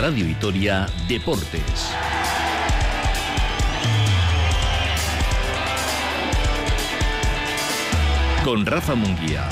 Radio Vitoria Deportes. Con Rafa Munguía.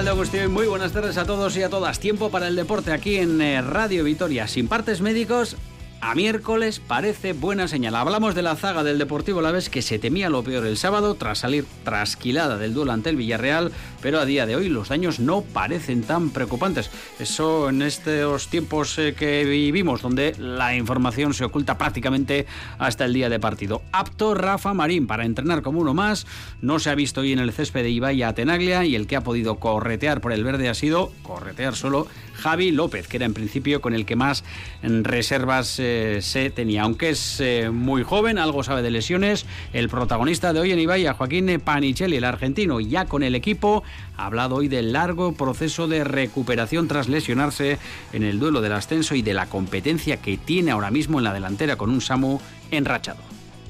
de Agustín, muy buenas tardes a todos y a todas. Tiempo para el deporte aquí en eh, Radio Vitoria. Sin partes médicos, a miércoles parece buena señal. Hablamos de la zaga del Deportivo La Vez que se temía lo peor el sábado tras salir trasquilada del duelo ante el Villarreal, pero a día de hoy los daños no parecen tan preocupantes. Eso en estos tiempos eh, que vivimos, donde la información se oculta prácticamente hasta el día de partido. Apto Rafa Marín para entrenar como uno más. No se ha visto hoy en el césped de Ibai a Tenaglia y el que ha podido corretear por el verde ha sido corretear solo Javi López, que era en principio con el que más reservas eh, se tenía. Aunque es eh, muy joven, algo sabe de lesiones, el protagonista de hoy en Ibaya, Joaquín Panichelli, el argentino, ya con el equipo, ha hablado hoy del largo proceso de recuperación tras lesionarse en el duelo del ascenso y de la competencia que tiene ahora mismo en la delantera con un Samu enrachado.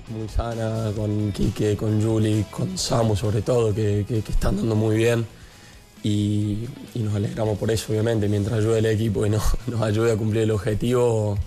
Muy sana, con Quique, con Juli, con Samu sobre todo, que, que están dando muy bien. Y, nos alegramos por eso, obviamente, mientras ayude el equipo y no, nos ayude a cumplir el objetivo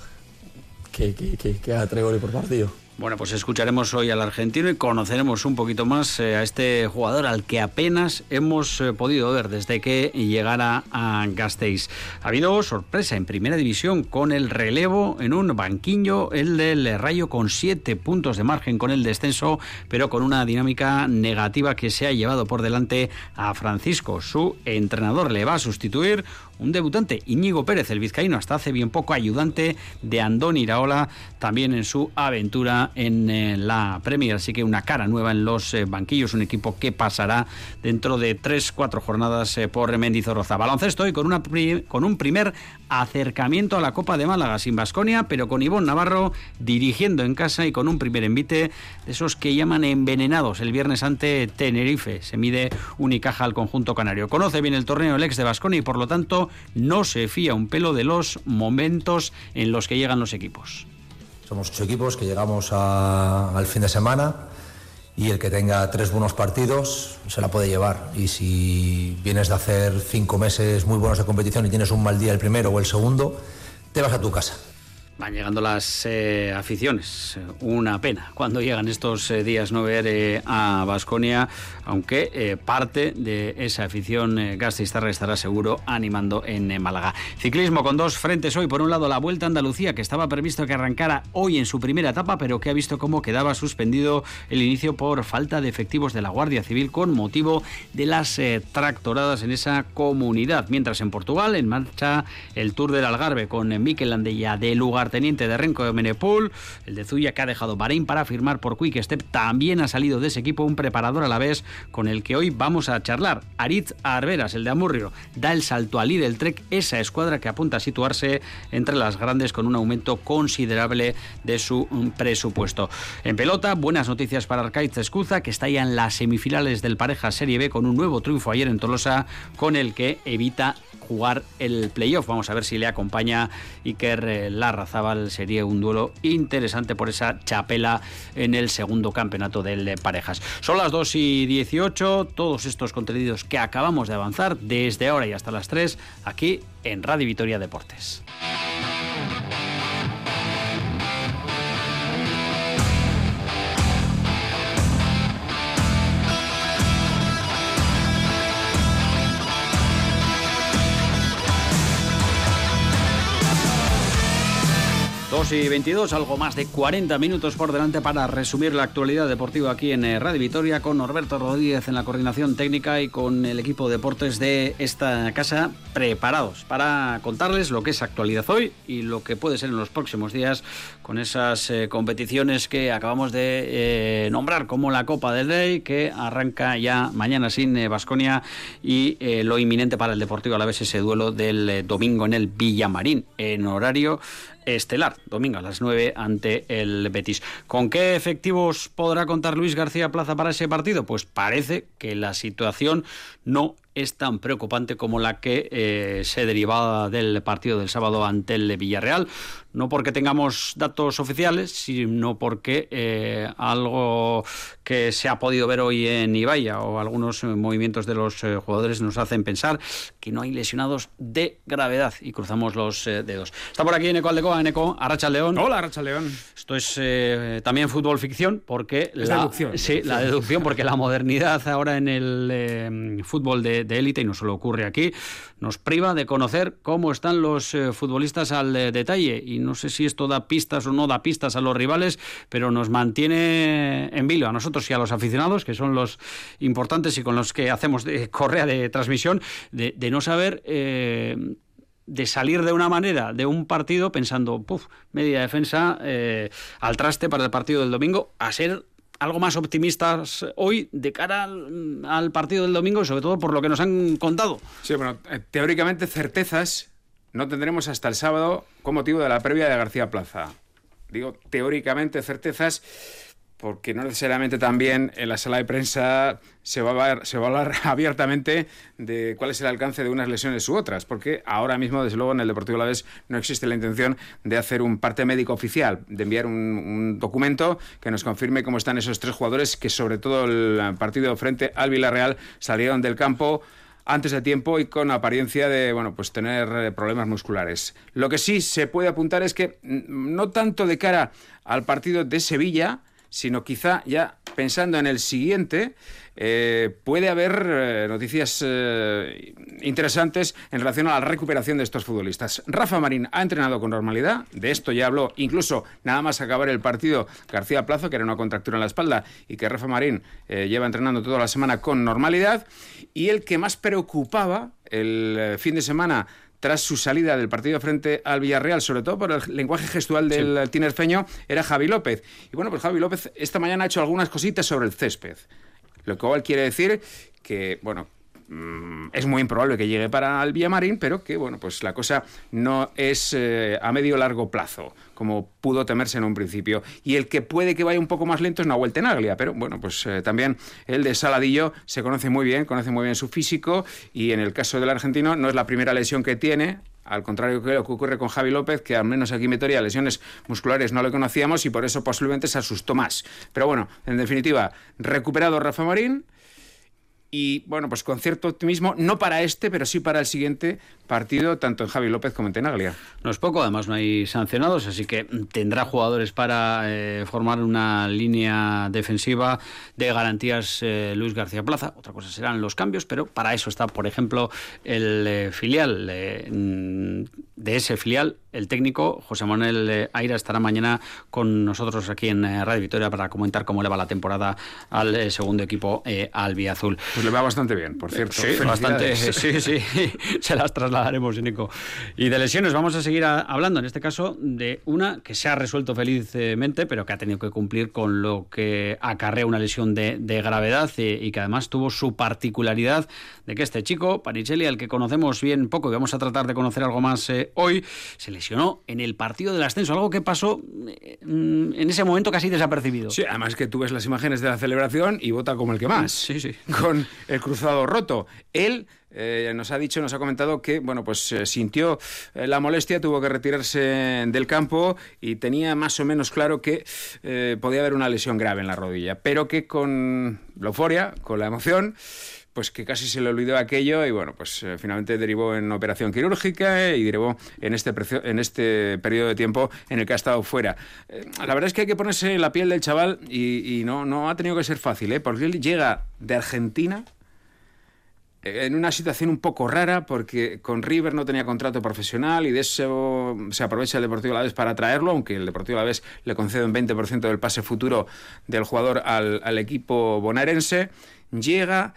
que, que, que, que haga tres goles por partido. Bueno, pues escucharemos hoy al argentino y conoceremos un poquito más eh, a este jugador al que apenas hemos eh, podido ver desde que llegara a Gasteiz. Ha habido sorpresa en primera división con el relevo en un banquillo, el del Rayo con siete puntos de margen con el descenso, pero con una dinámica negativa que se ha llevado por delante a Francisco. Su entrenador le va a sustituir un debutante, Íñigo Pérez, el vizcaíno, hasta hace bien poco ayudante de Andón Iraola, también en su aventura en eh, la Premier. Así que una cara nueva en los eh, banquillos, un equipo que pasará dentro de tres, cuatro jornadas eh, por Mendizorroza. Baloncesto y con, una con un primer acercamiento a la Copa de Málaga sin Basconia, pero con Ivón Navarro dirigiendo en casa y con un primer envite de esos que llaman envenenados el viernes ante Tenerife. Se mide Unicaja al conjunto canario. Conoce bien el torneo el ex de Basconia y por lo tanto no se fía un pelo de los momentos en los que llegan los equipos. Somos ocho equipos que llegamos al fin de semana y el que tenga tres buenos partidos se la puede llevar. Y si vienes de hacer cinco meses muy buenos de competición y tienes un mal día el primero o el segundo, te vas a tu casa. Van llegando las eh, aficiones. Una pena cuando llegan estos eh, días no ver eh, a Basconia, aunque parte de esa afición eh, estará seguro animando en Málaga. Ciclismo con dos frentes hoy. Por un lado, la Vuelta a Andalucía, que estaba previsto que arrancara hoy en su primera etapa, pero que ha visto cómo quedaba suspendido el inicio por falta de efectivos de la Guardia Civil con motivo de las tractoradas en esa comunidad. Mientras en Portugal, en marcha el Tour del Algarve con Mikel Landella de lugar teniente de Renko de Menepul, el de Zuya que ha dejado Bahrein para firmar por Quick Step, también ha salido de ese equipo un preparador a la vez con el que hoy vamos a charlar. Aritz Arberas, el de Amurrio, da el salto al del Trek, esa escuadra que apunta a situarse entre las grandes con un aumento considerable de su mm, presupuesto. En pelota, buenas noticias para Arcaiz Escuza, que está ya en las semifinales del pareja Serie B con un nuevo triunfo ayer en Tolosa, con el que evita jugar el playoff. Vamos a ver si le acompaña Iker eh, Larrazábal. Sería un duelo interesante por esa chapela en el segundo campeonato del parejas. Son las 2 y 18. Todos estos contenidos que acabamos de avanzar desde ahora y hasta las 3 aquí en Radio Vitoria Deportes. 2 y 22, algo más de 40 minutos por delante para resumir la actualidad deportiva aquí en eh, Radio Vitoria con Norberto Rodríguez en la coordinación técnica y con el equipo de deportes de esta casa preparados para contarles lo que es actualidad hoy y lo que puede ser en los próximos días con esas eh, competiciones que acabamos de eh, nombrar como la Copa del Rey que arranca ya mañana sin Vasconia y lo inminente para el Deportivo a la vez ese duelo del domingo en el Villamarín en horario estelar, domingo a las 9 ante el Betis. ¿Con qué efectivos podrá contar Luis García Plaza para ese partido? Pues parece que la situación no es tan preocupante como la que eh, se derivaba del partido del sábado ante el Villarreal. No porque tengamos datos oficiales, sino porque eh, algo que se ha podido ver hoy en Ibaya o algunos movimientos de los eh, jugadores nos hacen pensar que no hay lesionados de gravedad y cruzamos los dedos. Está por aquí Eneco Aldecoa, Eneco, Arracha León. Hola, Arracha León. Esto es también fútbol ficción porque la deducción. Sí, la deducción porque la modernidad ahora en el fútbol de élite, y no solo ocurre aquí, nos priva de conocer cómo están los eh, futbolistas al detalle. Y no sé si esto da pistas o no da pistas a los rivales, pero nos mantiene en vilo a nosotros y a los aficionados, que son los importantes y con los que hacemos de correa de transmisión, de, no saber... Eh, de salir de una manera de un partido pensando, puff, media defensa eh, al traste para el partido del domingo, a ser algo más optimistas hoy de cara al, partido del domingo y sobre todo por lo que nos han contado. Sí, bueno, eh, teóricamente certezas no tendremos hasta el sábado con motivo de la previa de García Plaza. Digo, teóricamente certezas porque no necesariamente también en la sala de prensa se va, a hablar, se va a hablar abiertamente de cuál es el alcance de unas lesiones u otras, porque ahora mismo, desde luego, en el Deportivo Alavés no existe la intención de hacer un parte médico oficial, de enviar un, documento que nos confirme cómo están esos tres jugadores que, sobre todo el partido frente al Villarreal, salieron del campo antes de tiempo y con apariencia de bueno pues tener eh, problemas musculares. Lo que sí se puede apuntar es que mm, no tanto de cara al partido de Sevilla, sino quizá ya pensando en el siguiente, eh, puede haber eh, noticias eh, interesantes en relación a la recuperación de estos futbolistas. Rafa Marín ha entrenado con normalidad, de esto ya habló incluso nada más acabar el partido García Plazo, que era una contractura en la espalda, y que Rafa Marín lleva entrenando toda la semana con normalidad. Y el que más preocupaba el fin de semana tras su salida del partido frente al Villarreal, sobre todo por el lenguaje gestual del tinerfeño, era Javi López. Y bueno, pues Javi López esta mañana ha hecho algunas cositas sobre el césped. Lo igual quiere decir que, bueno, Mm, es muy improbable que llegue para el Villamarín, pero que bueno, pues la cosa no es eh, a medio largo plazo, como pudo temerse en un principio. Y el que puede que vaya un poco más lento es Nahuel Tenaglia, pero bueno, pues eh, también el de Saladillo se conoce muy bien, conoce muy bien su físico, y en el caso del argentino no es la primera lesión que tiene, al contrario que lo que ocurre con Javi López, que al menos aquí Vitoria lesiones musculares no le conocíamos y por eso posiblemente se asustó más. Pero bueno, en definitiva, recuperado Rafa Marín, y bueno, pues con cierto optimismo, no para este, pero sí para el siguiente partido, tanto en Javi López como en Tenaglia. No es poco, además no hay sancionados, así que tendrá jugadores para eh, formar una línea defensiva de garantías eh, Luis García Plaza. Otra cosa serán los cambios, pero para eso está, por ejemplo, el eh, filial de ese filial, el técnico José Manuel Aira estará mañana con nosotros aquí en Radio Victoria para comentar cómo le va la temporada al segundo equipo albiazul. Pues le va bastante bien, por cierto. Sí, bastante. Sí, sí. Se las trasladaremos, Nico. Y de lesiones vamos a seguir hablando, en este caso, de una que se ha resuelto felizmente, pero que ha tenido que cumplir con lo que acarrea una lesión de, gravedad eh, y, que además tuvo su particularidad de que este chico, Panicelli, al que conocemos bien poco y vamos a tratar de conocer algo más eh, hoy, se lesionó en el partido del ascenso, algo que pasó eh, en ese momento casi desapercibido. Sí, además que tú ves las imágenes de la celebración y vota como el que más. Sí, sí. Con el cruzado roto. Él eh, nos ha dicho, nos ha comentado que, bueno, pues eh, sintió eh, la molestia, tuvo que retirarse del campo y tenía más o menos claro que podía haber una lesión grave en la rodilla, pero que con la euforia, con la emoción, pues que casi se le olvidó aquello y bueno, pues finalmente derivó en operación quirúrgica y derivó en este, en este periodo de tiempo en el que ha estado fuera. la verdad es que hay que ponerse en la piel del chaval y, no, no ha tenido que ser fácil, ¿eh? porque él llega de Argentina en una situación un poco rara porque con River no tenía contrato profesional y de eso se aprovecha el Deportivo Alavés para traerlo, aunque el Deportivo Alavés le concede un 20% del pase futuro del jugador al, equipo bonaerense. Llega,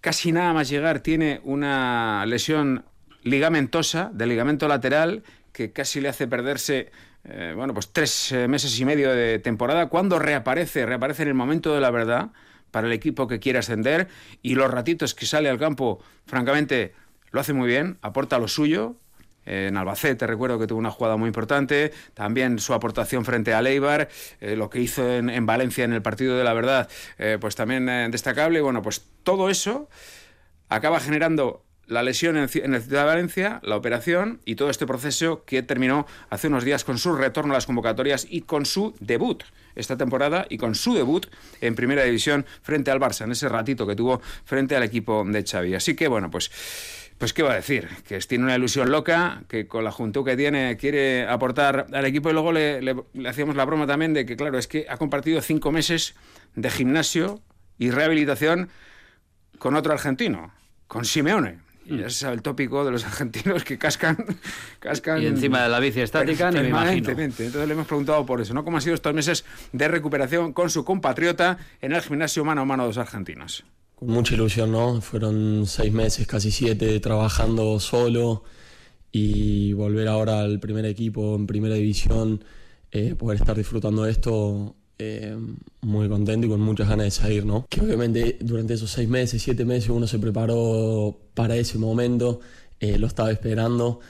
casi nada más llegar, tiene una lesión ligamentosa, de ligamento lateral, que casi le hace perderse eh, bueno, pues tres eh, meses y medio de temporada. Cuando reaparece, reaparece en el momento de la verdad para el equipo que quiere ascender y los ratitos que sale al campo, francamente, lo hace muy bien, aporta lo suyo. En Albacete recuerdo que tuvo una jugada muy importante, también su aportación frente a Leibar, eh, lo que hizo en, Valencia en el partido de la verdad, eh, pues también eh, destacable. Bueno, pues todo eso acaba generando la lesión en, en el Ciudad de Valencia, la operación y todo este proceso que terminó hace unos días con su retorno a las convocatorias y con su debut esta temporada y con su debut en Primera División frente al Barça, en ese ratito que tuvo frente al equipo de Xavi. Así que bueno, pues pues qué va a decir, que tiene una ilusión loca, que con la juventud que tiene quiere aportar al equipo y luego le, hacíamos la broma también de que claro, es que ha compartido cinco meses de gimnasio y rehabilitación con otro argentino, con Simeone. Y ya se sabe el tópico de los argentinos que cascan, cascan Y encima de la bici estática, ni me imagino. Entonces le hemos preguntado por eso, ¿no? ¿Cómo han sido estos meses de recuperación con su compatriota en el gimnasio mano a mano de los argentinos? Con mucha ilusión, ¿no? Fueron seis meses, casi siete, trabajando solo y volver ahora al primer equipo en primera división, eh, poder estar disfrutando de esto, eh, muy contento y con muchas ganas de salir, ¿no? Que obviamente durante esos seis meses, siete meses uno se preparó para ese momento, eh, lo estaba esperando.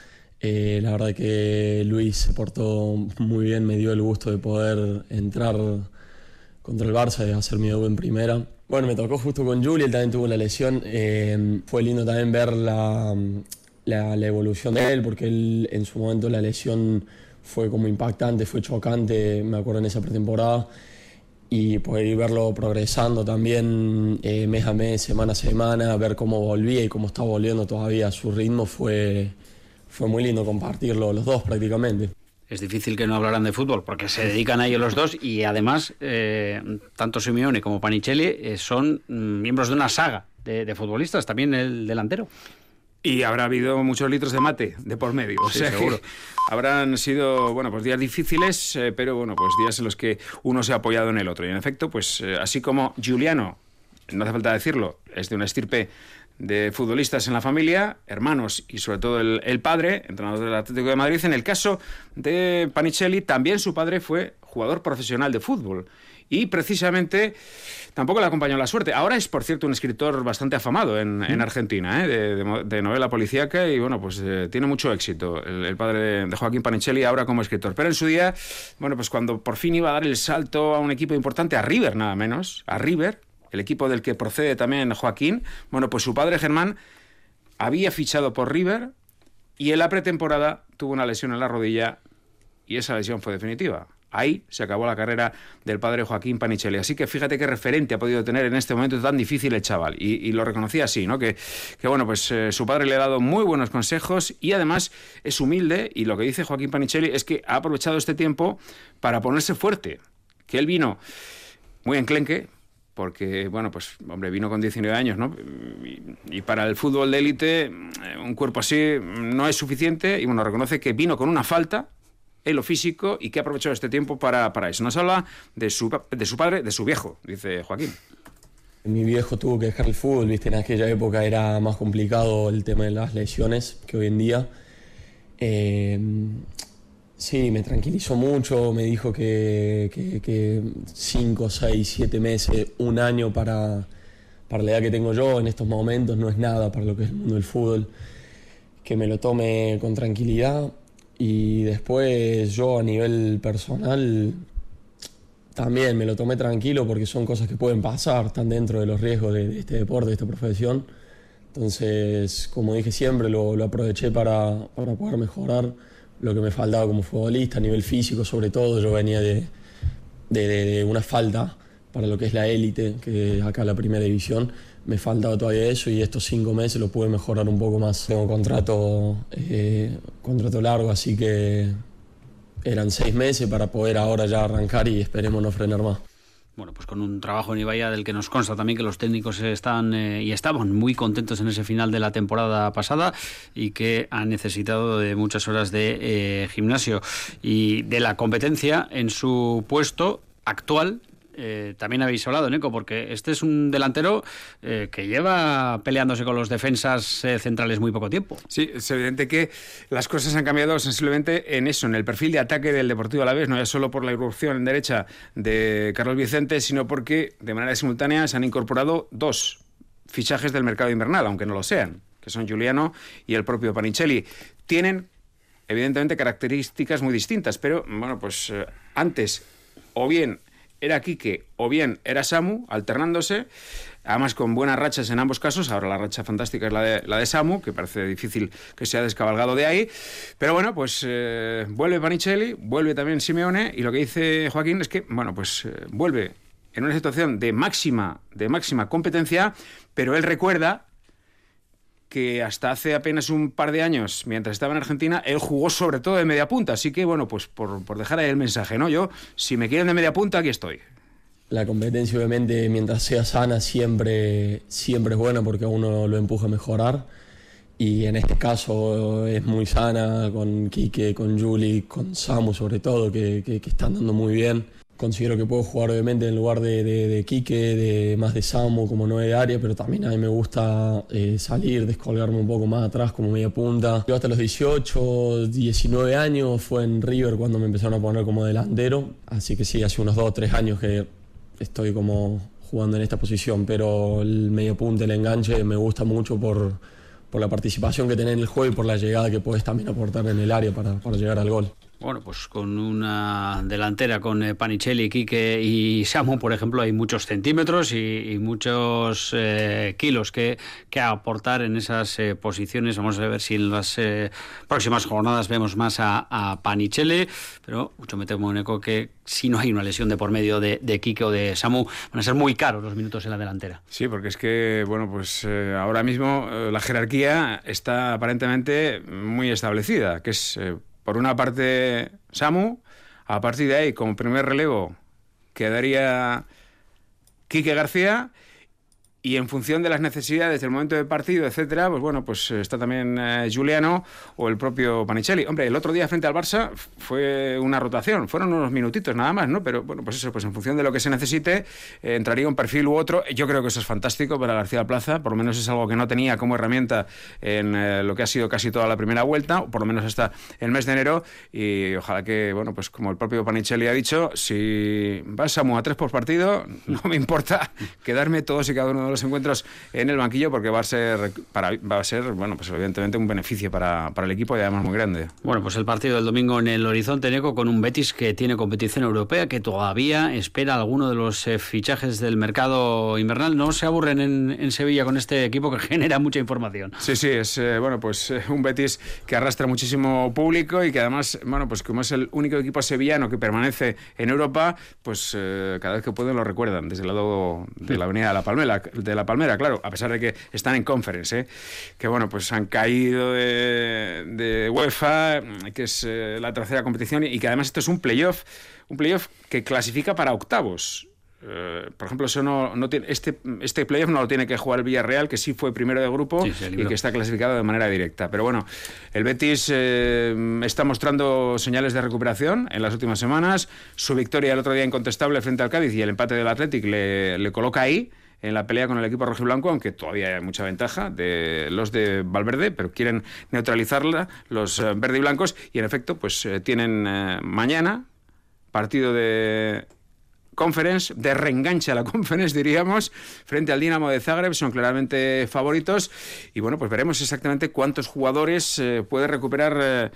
Eh, la verdad que Luis se portó muy bien, me dio el gusto de poder entrar contra el Barça y hacer mi debut en primera. Bueno, me tocó justo con Juli, él también tuvo la lesión. Eh, fue lindo también ver la, la, la, evolución de él, porque él en su momento la lesión fue como impactante, fue chocante, me acuerdo en esa pretemporada. Y poder verlo progresando también eh, mes a mes, semana a semana, ver cómo volvía y cómo estaba volviendo todavía a su ritmo, fue, fue muy lindo compartirlo los dos prácticamente es difícil que no hablaran de fútbol porque se dedican a ello los dos y además eh, tanto Simeone como Panicelli eh, son miembros de una saga de, de, futbolistas, también el delantero. Y habrá habido muchos litros de mate de por medio. O sí, sea seguro. habrán sido, bueno, pues días difíciles, eh, pero bueno, pues días en los que uno se ha apoyado en el otro. Y en efecto, pues eh, así como Giuliano, no hace falta decirlo, es de una estirpe de futbolistas en la familia, hermanos y sobre todo el, el, padre, entrenador del Atlético de Madrid. En el caso de Panicelli, también su padre fue jugador profesional de fútbol. Y precisamente tampoco le acompañó la suerte. Ahora es, por cierto, un escritor bastante afamado en, en Argentina, ¿eh? de, de, de, novela policíaca y bueno, pues eh, tiene mucho éxito el, el padre de, Joaquín Panicelli ahora como escritor. Pero en su día, bueno, pues cuando por fin iba a dar el salto a un equipo importante, a River nada menos, a River, el equipo del que procede también Joaquín, bueno, pues su padre Germán había fichado por River y en la pretemporada tuvo una lesión en la rodilla y esa lesión fue definitiva. Ahí se acabó la carrera del padre Joaquín Panicelli. Así que fíjate qué referente ha podido tener en este momento tan difícil el chaval. Y, lo reconocía así, ¿no? Que, bueno, pues eh, su padre le ha dado muy buenos consejos y además es humilde. Y lo que dice Joaquín Panicelli es que ha aprovechado este tiempo para ponerse fuerte. Que él vino muy enclenque, porque, bueno, pues, hombre, vino con 19 años, ¿no? Y, y, para el fútbol de élite, un cuerpo así no es suficiente, y bueno, reconoce que vino con una falta en lo físico y que ha aprovechado este tiempo para, para eso. Nos habla de su, de su padre, de su viejo, dice Joaquín. Mi viejo tuvo que dejar el fútbol, viste, en aquella época era más complicado el tema de las lesiones que hoy en día. Eh, Sí, me tranquilizó mucho, me dijo que, que, que cinco, seis, siete meses, un año para, para la edad que tengo yo en estos momentos no es nada para lo que es el mundo del fútbol, que me lo tome con tranquilidad y después yo a nivel personal también me lo tomé tranquilo porque son cosas que pueden pasar, están dentro de los riesgos de, este deporte, de esta profesión. Entonces, como dije siempre, lo, aproveché para, para poder mejorar lo que me faltaba como futbolista, a nivel físico sobre todo, yo venía de, de, de una falta para lo que es la élite, que es acá la primera división, me faltaba todavía eso y estos cinco meses lo pude mejorar un poco más. Tengo contrato, eh, contrato largo, así que eran seis meses para poder ahora ya arrancar y esperemos no frenar más bueno, pues con un trabajo en Ibaya del que nos consta también que los técnicos están eh, y estaban muy contentos en ese final de la temporada pasada y que han necesitado de muchas horas de eh, gimnasio y de la competencia en su puesto actual eh, también habéis hablado, Nico, porque este es un delantero eh, que lleva peleándose con los defensas eh, centrales muy poco tiempo. Sí, es evidente que las cosas han cambiado sensiblemente en eso, en el perfil de ataque del Deportivo Alavés, no ya solo por la irrupción en derecha de Carlos Vicente, sino porque de manera simultánea se han incorporado dos fichajes del mercado invernal, aunque no lo sean, que son Giuliano y el propio Panicelli. Tienen, evidentemente, características muy distintas, pero, bueno, pues antes, o bien era Quique o bien era Samu, alternándose. además con buenas rachas en ambos casos. Ahora la racha fantástica es la de, la de Samu, que parece difícil que sea descabalgado de ahí. Pero bueno, pues eh, vuelve Panicelli, vuelve también Simeone, y lo que dice Joaquín es que, bueno, pues eh, vuelve en una situación de máxima, de máxima competencia, pero él recuerda que hasta hace apenas un par de años, mientras estaba en Argentina, él jugó sobre todo de media punta. Así que, bueno, pues por, por dejar ahí el mensaje, ¿no? Yo, si me quieren de media punta, aquí estoy. La competencia, obviamente, mientras sea sana, siempre, siempre es buena porque a uno lo empuja a mejorar. Y en este caso es muy sana con Quique, con Juli, con Samu sobre todo, que, que, que están dando muy bien considero que puedo jugar obviamente en lugar de, de, de Quique, de más de Samo como nueve de área, pero también a mí me gusta eh, salir, descolgarme un poco más atrás como media punta. Yo hasta los 18, 19 años fue en River cuando me empezaron a poner como delantero, así que sí, hace unos 2 o 3 años que estoy como jugando en esta posición, pero el medio punta, el enganche me gusta mucho por, por la participación que tenés en el juego y por la llegada que puedes también aportar en el área para, para llegar al gol. Bueno, pues con una delantera con eh, Panicelli, Quique y Samu, por ejemplo, hay muchos centímetros y, muchos eh, kilos que, que, aportar en esas eh, posiciones. Vamos a ver si en las eh, próximas jornadas vemos más a, a pero mucho me temo, Neko, que si no hay una lesión de por medio de, de Quique o de Samu, van a ser muy caros los minutos en la delantera. Sí, porque es que, bueno, pues eh, ahora mismo la jerarquía está aparentemente muy establecida, que es por una parte Samu, a partir de ahí, como primer relevo, quedaría Quique García y en función de las necesidades del momento de partido, etcétera, pues bueno, pues está también eh, o el propio Panicelli. Hombre, el otro día frente al Barça fue una rotación, fueron unos minutitos nada más, ¿no? Pero bueno, pues eso, pues en función de lo que se necesite, eh, entraría un perfil u otro. Yo creo que eso es fantástico para García Plaza, por lo menos es algo que no tenía como herramienta en eh, lo que ha sido casi toda la primera vuelta, o por lo menos hasta el mes de enero, y ojalá que, bueno, pues como el propio Panicelli ha dicho, si vas a a tres por partido, no me importa quedarme todos y cada uno de los encuentros en el banquillo porque va a ser para, va a ser bueno pues evidentemente un beneficio para, para, el equipo y además muy grande. Bueno pues el partido del domingo en el horizonte Neco con un Betis que tiene competición europea que todavía espera alguno de los eh, fichajes del mercado invernal. No se aburren en, en, Sevilla con este equipo que genera mucha información. Sí sí es eh, bueno pues eh, un Betis que arrastra muchísimo público y que además bueno pues como es el único equipo sevillano que permanece en Europa pues cada vez que pueden lo recuerdan desde el lado de la avenida de la Palmera de la Palmera, claro, a pesar de que están en conference, ¿eh? que bueno, pues han caído de, de UEFA, que es eh, la tercera competición, y que además esto es un playoff, un playoff que clasifica para octavos. Uh, por ejemplo, eso no, no tiene, este, este playoff no lo tiene que jugar el Villarreal, que sí fue primero de grupo sí, y que está clasificado de manera directa. Pero bueno, el Betis eh, está mostrando señales de recuperación en las últimas semanas. Su victoria el otro día incontestable frente al Cádiz y el empate del Athletic le, le coloca ahí en la pelea con el equipo rojiblanco, aunque todavía hay mucha ventaja de los de Valverde, pero quieren neutralizarla los eh, verde y blancos y en efecto pues eh, tienen eh, mañana partido de Conference, de reenganche a la Conference, diríamos, frente al Dinamo de Zagreb, son claramente favoritos. Y bueno, pues veremos exactamente cuántos jugadores puede recuperar.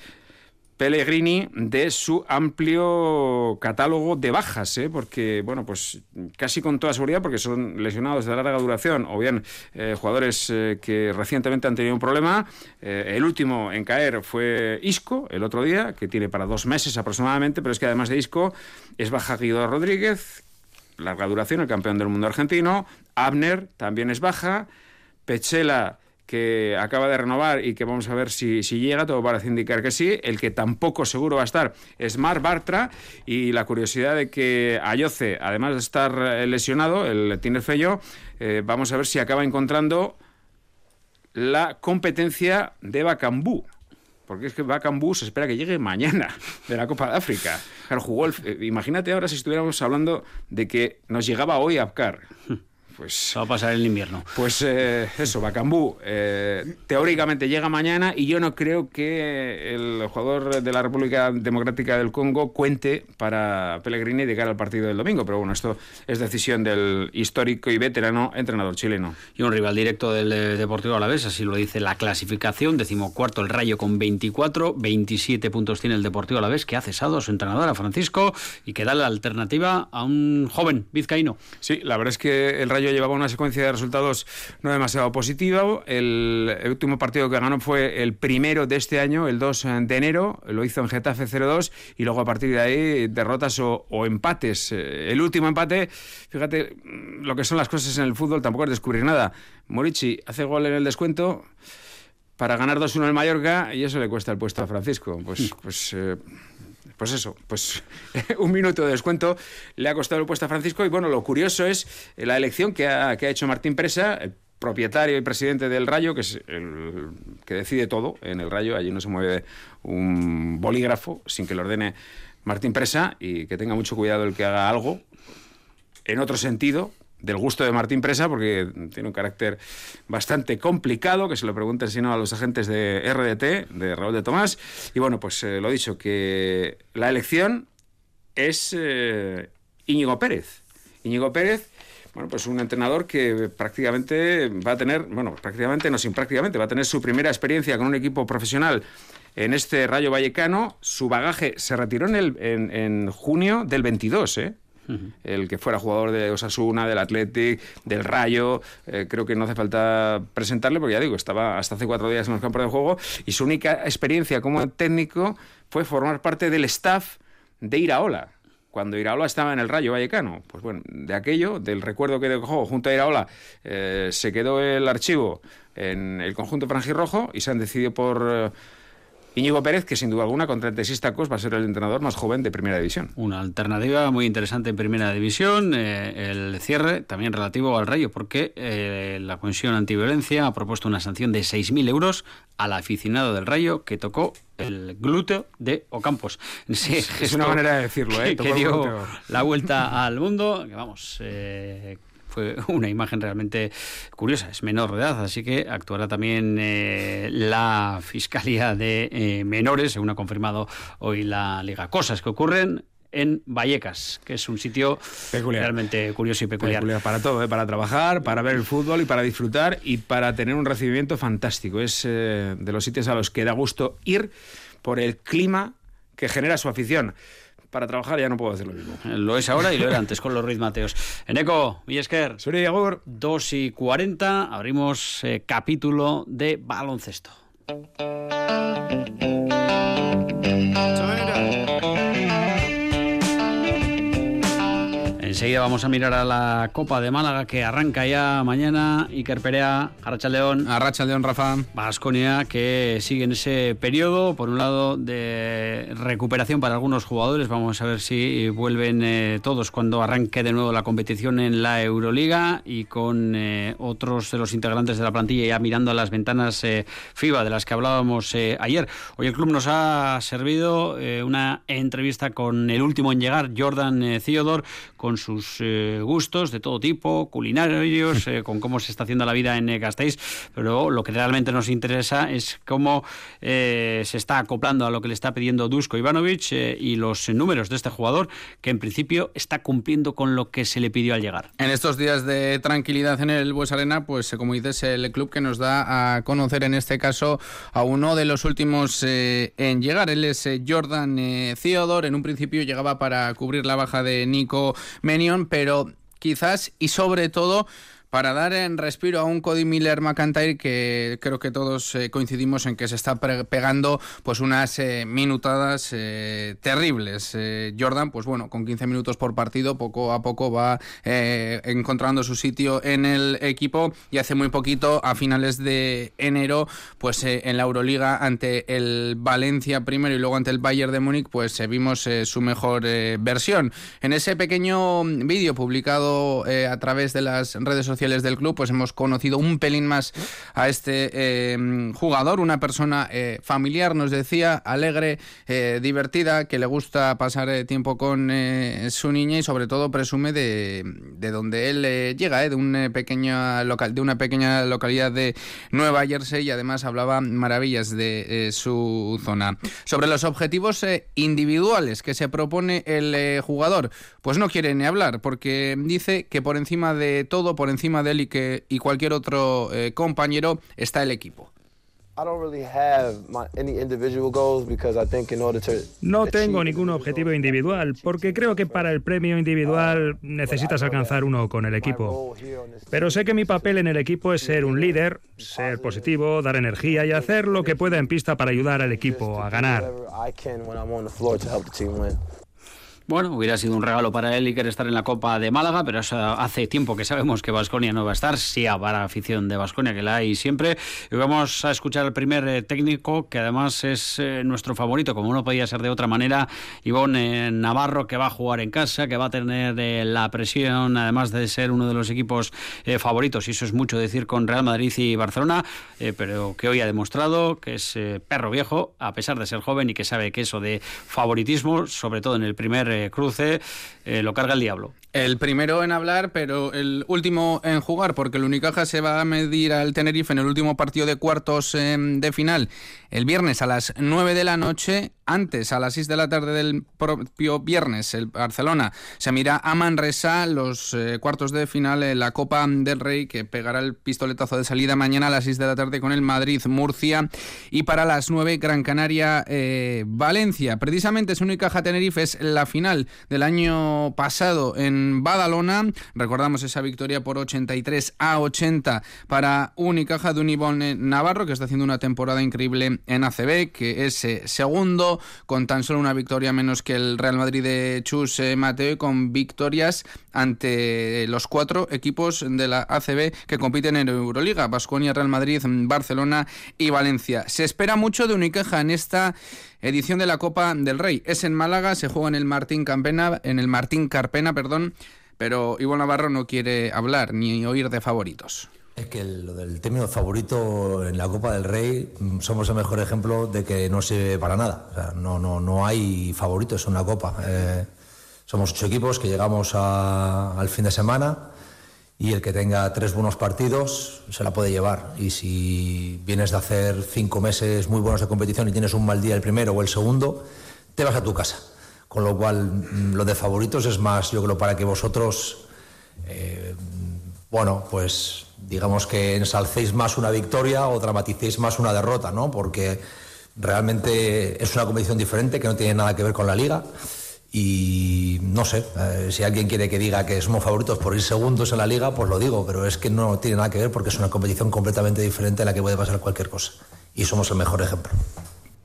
Pellegrini de su amplio catálogo de bajas, ¿eh? porque, bueno, pues casi con toda seguridad, porque son lesionados de larga duración, o bien eh, jugadores eh, que recientemente han tenido un problema. El último en caer fue Isco, el otro día, que tiene para dos meses aproximadamente, pero es que además de Isco es baja Guido Rodríguez, larga duración, el campeón del mundo argentino. Abner también es baja. Pechela que acaba de renovar y que vamos a ver si, si, llega, todo parece indicar que sí. El que tampoco seguro va a estar es Mar Bartra y la curiosidad de que Ayoce, además de estar lesionado, el Tinerfeyo, eh, vamos a ver si acaba encontrando la competencia de Bacambú. Porque es que Bacambú se espera que llegue mañana de la Copa de África. El, eh, imagínate ahora si estuviéramos hablando de que nos llegaba hoy Abkar. Pues va a pasar el invierno. Pues eh, eso, Bacambú eh, teóricamente llega mañana y yo no creo que el jugador de la República Democrática del Congo cuente para Pellegrini de cara al partido del domingo, pero bueno, esto es decisión del histórico y veterano entrenador chileno. Y un rival directo del eh, Deportivo Alavés, así lo dice la clasificación, decimocuarto el Rayo con 24, 27 puntos tiene el Deportivo Alavés que ha cesado a su entrenador, a Francisco, y que da la alternativa a un joven vizcaíno. Sí, la verdad es que el Rayo Rayo llevaba una secuencia de resultados no demasiado positiva. El, último partido que ganó fue el primero de este año, el 2 de enero. Lo hizo en Getafe 0-2 y luego a partir de ahí derrotas o, empates. Eh, el último empate, fíjate lo que son las cosas en el fútbol, tampoco es descubrir nada. Morici hace gol en el descuento para ganar 2-1 en Mallorca y eso le cuesta el puesto a Francisco. Pues, pues eh, pues eso, pues un minuto de descuento le ha costado el puesto a Francisco y bueno, lo curioso es la elección que ha, hecho Martín Presa, propietario y presidente del Rayo, que es el que decide todo en el Rayo, allí no se mueve un bolígrafo sin que lo ordene Martín Presa y que tenga mucho cuidado el que haga algo en otro sentido, del gusto de Martín Presa, porque tiene un carácter bastante complicado, que se lo pregunten si no a los agentes de RDT, de Raúl de Tomás. Y bueno, pues eh, lo dicho, que la elección es eh, Íñigo Pérez. Íñigo Pérez, bueno, pues un entrenador que prácticamente va a tener, bueno, prácticamente, no sin prácticamente, va a tener su primera experiencia con un equipo profesional en este Rayo Vallecano. Su bagaje se retiró en, el, en, en junio del 22, ¿eh? El que fuera jugador de Osasuna, del Athletic, del Rayo. Eh, creo que no hace falta presentarle porque ya digo, estaba hasta hace cuatro días en el campo de juego y su única experiencia como técnico fue formar parte del staff de Iraola. Cuando Iraola estaba en el Rayo Vallecano. Pues bueno, de aquello, del recuerdo que dejó junto a Iraola, eh, se quedó el archivo en el conjunto franjirrojo y se han decidido por. Íñigo Pérez, que sin duda alguna con 36 tacos va a ser el entrenador más joven de Primera División. Una alternativa muy interesante en Primera División. Eh, el cierre también relativo al Rayo, porque eh, la Comisión Antiviolencia ha propuesto una sanción de 6.000 euros al aficionado del Rayo que tocó el glúteo de Ocampos. es una manera de decirlo, ¿eh? Que, dio la vuelta al mundo. Que vamos, eh, fue una imagen realmente curiosa. Es menor de edad, así que actuará también eh, la Fiscalía de eh, Menores, según ha confirmado hoy la Liga. Cosas que ocurren en Vallecas, que es un sitio realmente curioso y peculiar. para todo, ¿eh? para trabajar, para ver el fútbol y para disfrutar y para tener un recibimiento fantástico. Es de los sitios a los que da gusto ir por el clima que genera su afición para trabajar ya no puedo hacer lo mismo. Lo es ahora y lo era antes con los Ruiz Mateos. Eneco, Villesker. Suri Agur. 2 y 40, abrimos eh, capítulo de baloncesto. Enseguida vamos a mirar a la Copa de Málaga que arranca ya mañana. Iker Perea, Arracha León. Arracha León, Rafa. Vasconia que sigue en ese periodo, por un lado, de recuperación para algunos jugadores. Vamos a ver si vuelven eh, todos cuando arranque de nuevo la competición en la Euroliga y con eh, otros de los integrantes de la plantilla ya mirando a las ventanas eh, FIBA de las que hablábamos ayer. Hoy el club nos ha servido una entrevista con el último en llegar, Jordan Theodore, con sus eh, gustos de todo tipo, culinarios, eh, con cómo se está haciendo la vida en eh, Gasteiz, pero lo que realmente nos interesa es cómo se está acoplando a lo que le está pidiendo Dusko Ivanovic y los números de este jugador, que en principio está cumpliendo con lo que se le pidió al llegar. En estos días de tranquilidad en el Bues Arena, pues como dices, el club que nos da a conocer en este caso a uno de los últimos en llegar. Él es Jordan Theodore. En un principio llegaba para cubrir la baja de Nico pero quizás y sobre todo para dar en respiro a un Cody Miller McIntyre que creo que todos eh, coincidimos en que se está pegando pues unas eh, minutadas eh, terribles. Jordan, pues bueno, con 15 minutos por partido, poco a poco va encontrando su sitio en el equipo y hace muy poquito, a finales de enero, pues en la Euroliga ante el Valencia primero y luego ante el Bayern de Múnich, pues vimos su mejor versión. En ese pequeño vídeo publicado a través de las redes sociales, del club, pues hemos conocido un pelín más a este eh, jugador, una persona eh, familiar, nos decía, alegre, eh, divertida, que le gusta pasar tiempo con su niña y sobre todo presume de, de donde él llega, de, una pequeña local, de una pequeña localidad de Nueva Jersey y además hablaba maravillas de su zona. Sobre los objetivos individuales que se propone el jugador, pues no quiere ni hablar porque dice que por encima de todo, por encima de él y, que, y cualquier otro eh, compañero está el equipo. No tengo ningún objetivo individual porque creo que para el premio individual necesitas alcanzar uno con el equipo. Pero sé que mi papel en el equipo es ser un líder, ser positivo, dar energía y hacer lo que pueda en pista para ayudar al equipo a ganar. Bueno, hubiera sido un regalo para él y querer estar en la Copa de Málaga, pero hace tiempo que sabemos que Vasconia no va a estar. Sí habrá afición de Vasconia, que la hay siempre. Y vamos a escuchar al primer eh, técnico, que además es eh, nuestro favorito, como no podía ser de otra manera, Ivonne Navarro, que va a jugar en casa, que va a tener eh, la presión, además de ser uno de los equipos favoritos, y eso es mucho decir con Real Madrid y Barcelona, pero que hoy ha demostrado que es perro viejo, a pesar de ser joven y que sabe que eso de favoritismo, sobre todo en el primer cruce, eh, lo carga el diablo. El primero en hablar, pero el último en jugar, porque el Unicaja se va a medir al Tenerife en el último partido de cuartos em, de final el viernes a las 9 de la noche. Antes, a las 6 de la tarde del propio viernes, el Barcelona se mira a Manresa los eh, cuartos de final en la Copa del Rey, que pegará el pistoletazo de salida mañana a las 6 de la tarde con el Madrid-Murcia. Y para las 9, Gran Canaria-Valencia. Eh, Precisamente es Unicaja Tenerife, es la final del año pasado en Badalona. Recordamos esa victoria por 83 a 80 para Unicaja de Unibon Navarro, que está haciendo una temporada increíble en ACB, que es eh, segundo, con tan solo una victoria menos que el Real Madrid de Chus Mateo, y con victorias ante los cuatro equipos de la ACB que compiten en Euroliga, Basconia, Real Madrid, Barcelona y Valencia. Se espera mucho de Unicaja en esta edición de la Copa del Rey. Es en Málaga, se juega en el Martín Campena, en el Martín Carpena, perdón, pero Ivo Navarro no quiere hablar ni oír de favoritos. Es que lo del término favorito en la Copa del Rey mm, somos el mejor ejemplo de que no sirve para nada. no, no, no hay favoritos en la Copa. Eh, somos ocho equipos que llegamos al fin de semana y el que tenga tres buenos partidos se la puede llevar. Y si vienes de hacer cinco meses muy buenos de competición y tienes un mal día el primero o el segundo, te vas a tu casa. Con lo cual, mm, lo de favoritos es más, yo creo, para que vosotros, eh, bueno, pues digamos que ensalcéis más una victoria o dramaticéis más una derrota, ¿no? Porque realmente es una competición diferente que no tiene nada que ver con la liga. Y no sé, eh, si alguien quiere que diga que somos favoritos por ir segundos en la liga, pues lo digo, pero es que no tiene nada que ver porque es una competición completamente diferente a la que puede pasar cualquier cosa. Y somos el mejor ejemplo.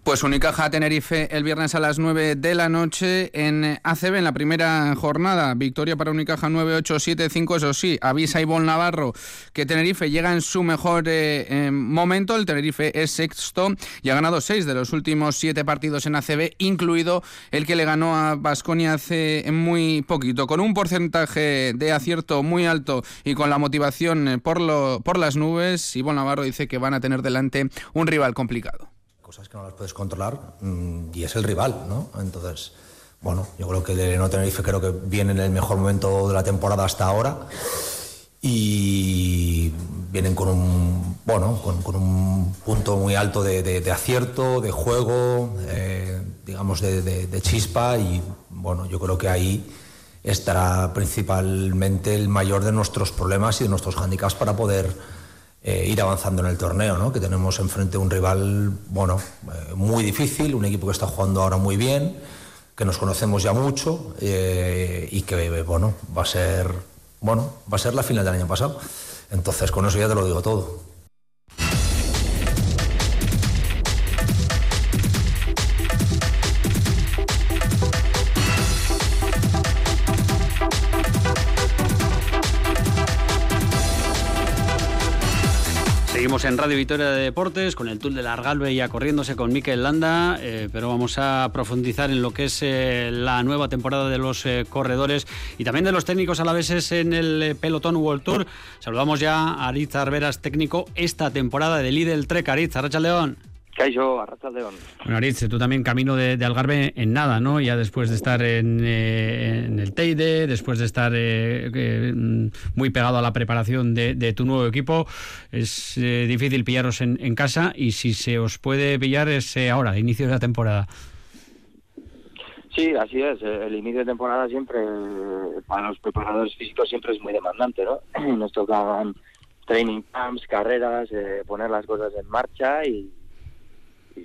Pues Unicaja Tenerife el viernes a las 9 de la noche en ACB en la primera jornada. Victoria para Unicaja 9-8-7-5. Eso sí, avisa Ivonne Navarro que Tenerife llega en su mejor eh, momento. El Tenerife es sexto y ha ganado seis de los últimos siete partidos en ACB, incluido el que le ganó a Basconia hace muy poquito. Con un porcentaje de acierto muy alto y con la motivación eh, por, lo, por las nubes, Ivonne Navarro dice que van a tener delante un rival complicado cosas que no las puedes controlar mm, y es el rival, ¿no? Entonces, bueno, yo creo que el Tenerife creo que viene en el mejor momento de la temporada hasta ahora y vienen con un bueno con, un punto muy alto de, acierto, de juego, eh, digamos de, chispa y bueno, yo creo que ahí estará principalmente el mayor de nuestros problemas y de nuestros handicaps para poder eh, ir avanzando en el torneo, ¿no? que tenemos enfrente un rival bueno, eh, muy difícil, un equipo que está jugando ahora muy bien, que nos conocemos ya mucho eh, y que bueno, va a ser bueno, va a ser la final del año pasado. Entonces con eso ya te lo digo todo. Seguimos en Radio Victoria de Deportes con el Tour de la Argalbe ya corriéndose con Mikel Landa, eh, pero vamos a profundizar en lo que es eh, la nueva temporada de los eh, corredores y también de los técnicos a la vez en el pelotón World Tour. Saludamos ya a Aritz Arberas, técnico esta temporada de Lidl Trek. Aritz, Arracha León. Caixo, León. Bueno, Aritz, tú también camino de, Algarve en nada, ¿no? Ya después de estar en, eh, el Teide, después de estar eh, eh, muy pegado a la preparación de, tu nuevo equipo, es difícil pillaros en, casa y si se os puede pillar es ahora, inicio de la temporada. Sí, así es. El inicio de temporada siempre, para los preparadores físicos, siempre es muy demandante, ¿no? Nos tocan training camps, carreras, poner las cosas en marcha y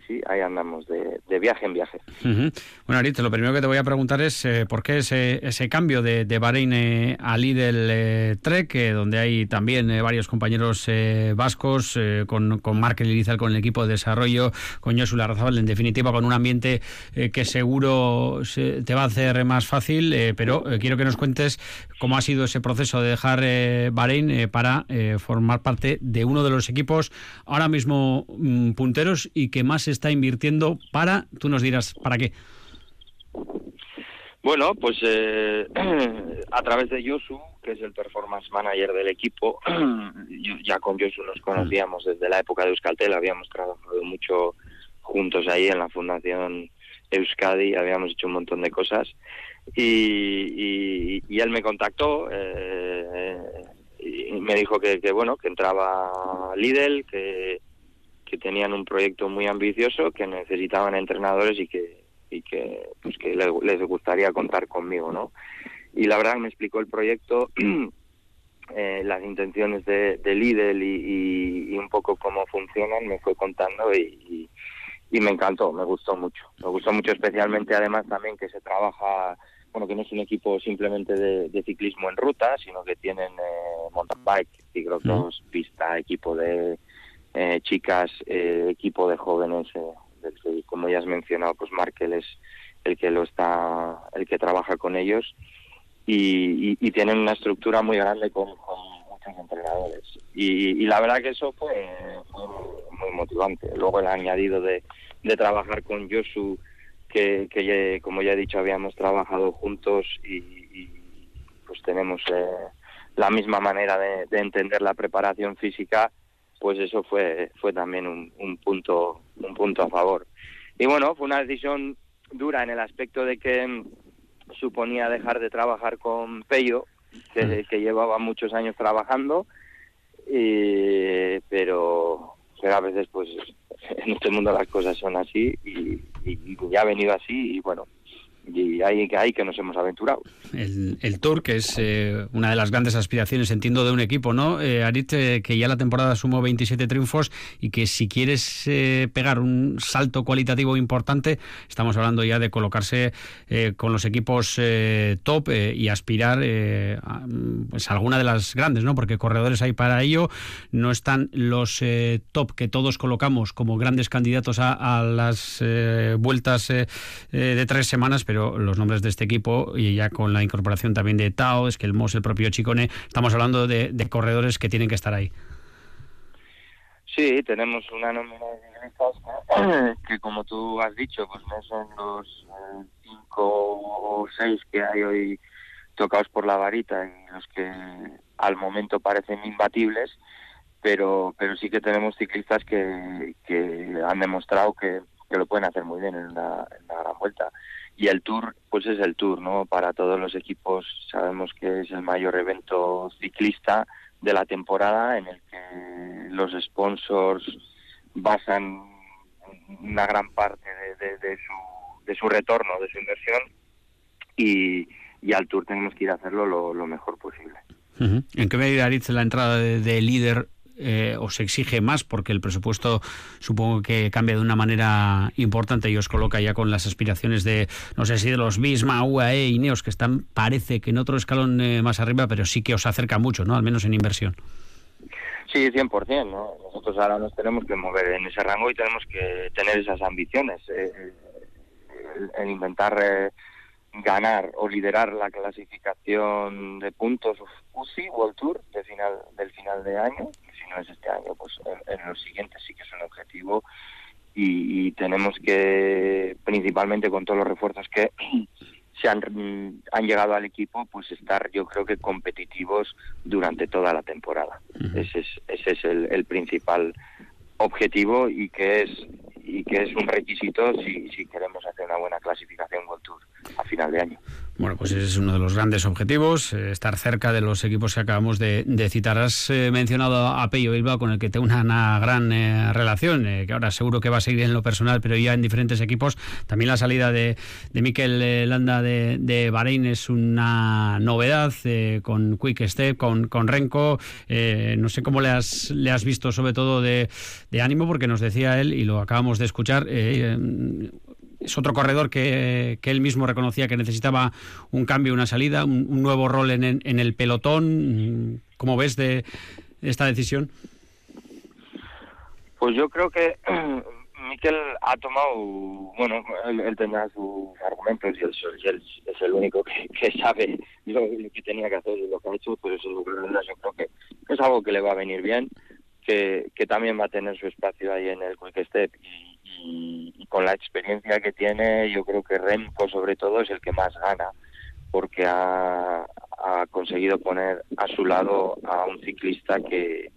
sí, ahí andamos de, viaje en viaje. Bueno, Aritz, lo primero que te voy a preguntar es eh, por qué ese, ese cambio de, de Bahrein eh, a Lidl eh, Trek, donde hay también varios compañeros vascos, con, con Lilizal con el equipo de desarrollo, con Josu Larrazabal, en definitiva, con un ambiente que seguro te va a hacer más fácil, pero quiero que nos cuentes cómo ha sido ese proceso de dejar Bahrein para formar parte de uno de los equipos ahora mismo mm, punteros y que más se está invirtiendo para, tú nos dirás, ¿para qué? Bueno, pues eh, a través de Yosu, que es el performance manager del equipo, ya con Yosu nos conocíamos desde la época de Euskaltel, habíamos trabajado mucho juntos ahí en la Fundación Euskadi, habíamos hecho un montón de cosas y, él me contactó eh, y me dijo que, que, bueno que entraba Lidl, que que tenían un proyecto muy ambicioso, que necesitaban entrenadores y que, y que, pues que les gustaría contar conmigo, ¿no? Y la verdad me explicó el proyecto, eh, las intenciones de, de Lidl y, un poco cómo funcionan, me fue contando y, y, me encantó, me gustó mucho. Me gustó mucho especialmente además también que se trabaja bueno, que no es un equipo simplemente de, ciclismo en ruta, sino que tienen eh, mountain bike, ciclocross, pista, equipo de, eh, chicas, eh, equipo de jóvenes, eh, como ya has mencionado, pues Markel es el que lo está, el que trabaja con ellos y, tienen una estructura muy grande con, muchos entrenadores y, la verdad que eso fue, muy motivante. Luego el añadido de, trabajar con Josu, que, que como ya he dicho habíamos trabajado juntos y, pues tenemos la misma manera de entender la preparación física pues eso fue fue también un, punto un punto a favor y bueno fue una decisión dura en el aspecto de que mm, suponía dejar de trabajar con Pello que, mm. que llevaba muchos años trabajando y, pero pero a veces pues en este mundo las cosas son así y, y ya ha venido así y bueno y ahí, ahí que nos hemos aventurado. El, el Tour, que es eh, una de las grandes aspiraciones, entiendo, de un equipo, ¿no? Eh, Arit, eh, que ya la temporada sumó 27 triunfos y que si quieres eh, pegar un salto cualitativo importante, estamos hablando ya de colocarse con los equipos top y aspirar a, pues, alguna de las grandes, ¿no? Porque corredores hay para ello, no están los top que todos colocamos como grandes candidatos a, a las vueltas de tres semanas, pero pero los nombres de este equipo y ya con la incorporación también de Tao, es que el Mos, el propio Chicone, estamos hablando de, corredores que tienen que estar ahí. Sí, tenemos una nómina de ciclistas que, como tú has dicho, pues no son los eh, cinco o seis que hay hoy tocados por la varita y los que al momento parecen imbatibles, pero pero sí que tenemos ciclistas que, que han demostrado que, que lo pueden hacer muy bien en una, en una gran vuelta y el Tour pues es el Tour, ¿no? Para todos los equipos sabemos que es el mayor evento ciclista de la temporada en el que los sponsors basan una gran parte de, de, su, de su retorno, de su inversión y, y al Tour tenemos que ir a hacerlo lo, mejor posible. ¿En qué medida, Aritz, la entrada de, líder eh, os exige más porque el presupuesto supongo que cambia de una manera importante y os coloca ya con las aspiraciones de, no sé si de los Bisma, UAE y NEOS que están, parece que en otro escalón eh, más arriba, pero sí que os acerca mucho, ¿no? Al menos en inversión. Sí, 100%, ¿no? Nosotros ahora nos tenemos que mover en ese rango y tenemos que tener esas ambiciones. Eh, el, inventar ganar o liderar la clasificación de puntos UCI World Tour de final, del final de año si no es este año, pues en, los siguientes sí que es un objetivo y, tenemos que, principalmente con todos los refuerzos que se han, han llegado al equipo, pues estar yo creo que competitivos durante toda la temporada. Ese es, ese es el, el principal objetivo y que es y que es un requisito si, si queremos hacer una buena clasificación World Tour a final de año. Bueno, pues ese es uno de los grandes objetivos, eh, estar cerca de los equipos que acabamos de, citar. Has eh, mencionado a Peyo Bilbao, con el que tengo una, gran eh, relación, que ahora seguro que va a seguir en lo personal, pero ya en diferentes equipos. También la salida de, de Mikel Landa de, de, Bahrein es una novedad, con Quick Step, con, con Renko. no sé cómo le has, le has visto, sobre todo de ánimo, porque nos decía él, y lo acabamos de escuchar, es otro corredor que, él mismo reconocía que necesitaba un cambio, una salida, un, nuevo rol en, en, el pelotón. ¿Cómo ves de esta decisión? Pues yo creo que Miquel ha tomado, bueno, él, tenía sus argumentos y él, es el único que, sabe lo, que tenía que hacer y lo que ha hecho, pues eso yo creo que es algo que le va a venir bien, que, que también va a tener su espacio ahí en el Quick Step y, y, con la experiencia que tiene, yo creo que Remco sobre todo es el que más gana, porque ha, conseguido poner a su lado a un ciclista que,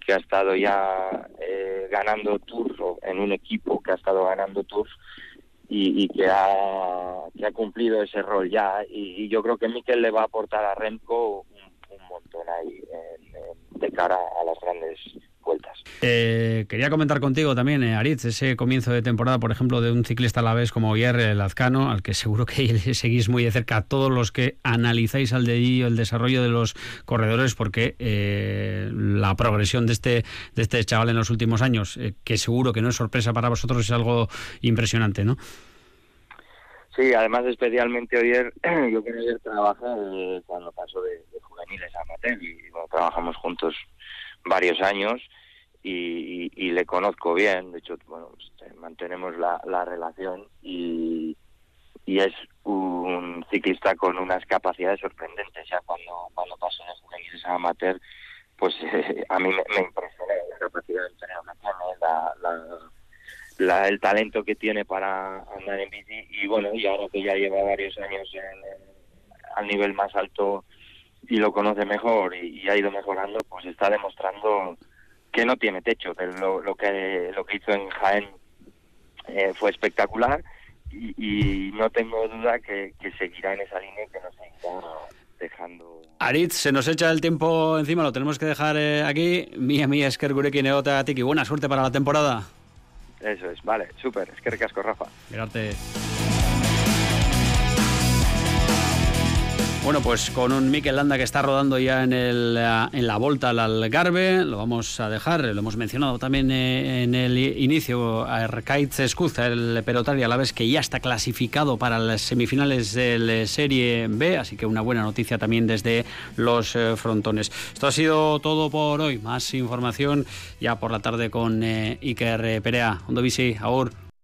que ha estado ya eh, ganando tours o en un equipo que ha estado ganando tours y, que, ha, que ha cumplido ese rol ya. Y, yo creo que Mikel le va a aportar a Remco un, montón ahí de cara a las grandes vueltas. Eh, quería comentar contigo también, eh, Aritz, ese comienzo de temporada, por ejemplo, de un ciclista a la vez como Guillermo Lazcano, al que seguro que seguís muy de cerca todos los que analizáis al dedillo el desarrollo de los corredores, porque eh, la progresión de este, de este chaval en los últimos años, que seguro que no es sorpresa para vosotros, es algo impresionante, ¿no? Sí, además especialmente ayer, yo que ayer trabajé cuando pasó de, juveniles a amateur y trabajamos juntos varios años y, le conozco bien, de hecho, bueno, pues, eh, mantenemos la, la relación y, es un ciclista con unas capacidades sorprendentes. Ya cuando, cuando pasó de juveniles a amateur, pues a mí me, impresionó la capacidad de entrenar la, la, el talento que tiene para andar en bici y bueno, y ahora que ya lleva varios años en, al nivel más alto y lo conoce mejor y, ha ido mejorando, pues está demostrando que no tiene techo. Lo, lo que lo que hizo en Jaén eh, fue espectacular y, no tengo duda que, seguirá en esa línea y que nos seguirá dejando. Aritz, se nos echa el tiempo encima, lo tenemos que dejar eh, aquí. Mía, mía, Esker Gureki Neota Tiki. Buena suerte para la temporada. Eso es, vale, súper. Esker Casco, Rafa. Mirarte. Bueno, pues con un Mikel Landa que está rodando ya en, el, eh, en la Volta al Algarve, lo vamos a dejar, lo hemos mencionado también eh, en el inicio, Arcaiz Escuza, el pelotario a la vez que ya está clasificado para las semifinales de Serie B, así que una buena noticia también desde los eh, frontones. Esto ha sido todo por hoy, más información ya por la tarde con Iker Perea. Ondo bici, aur.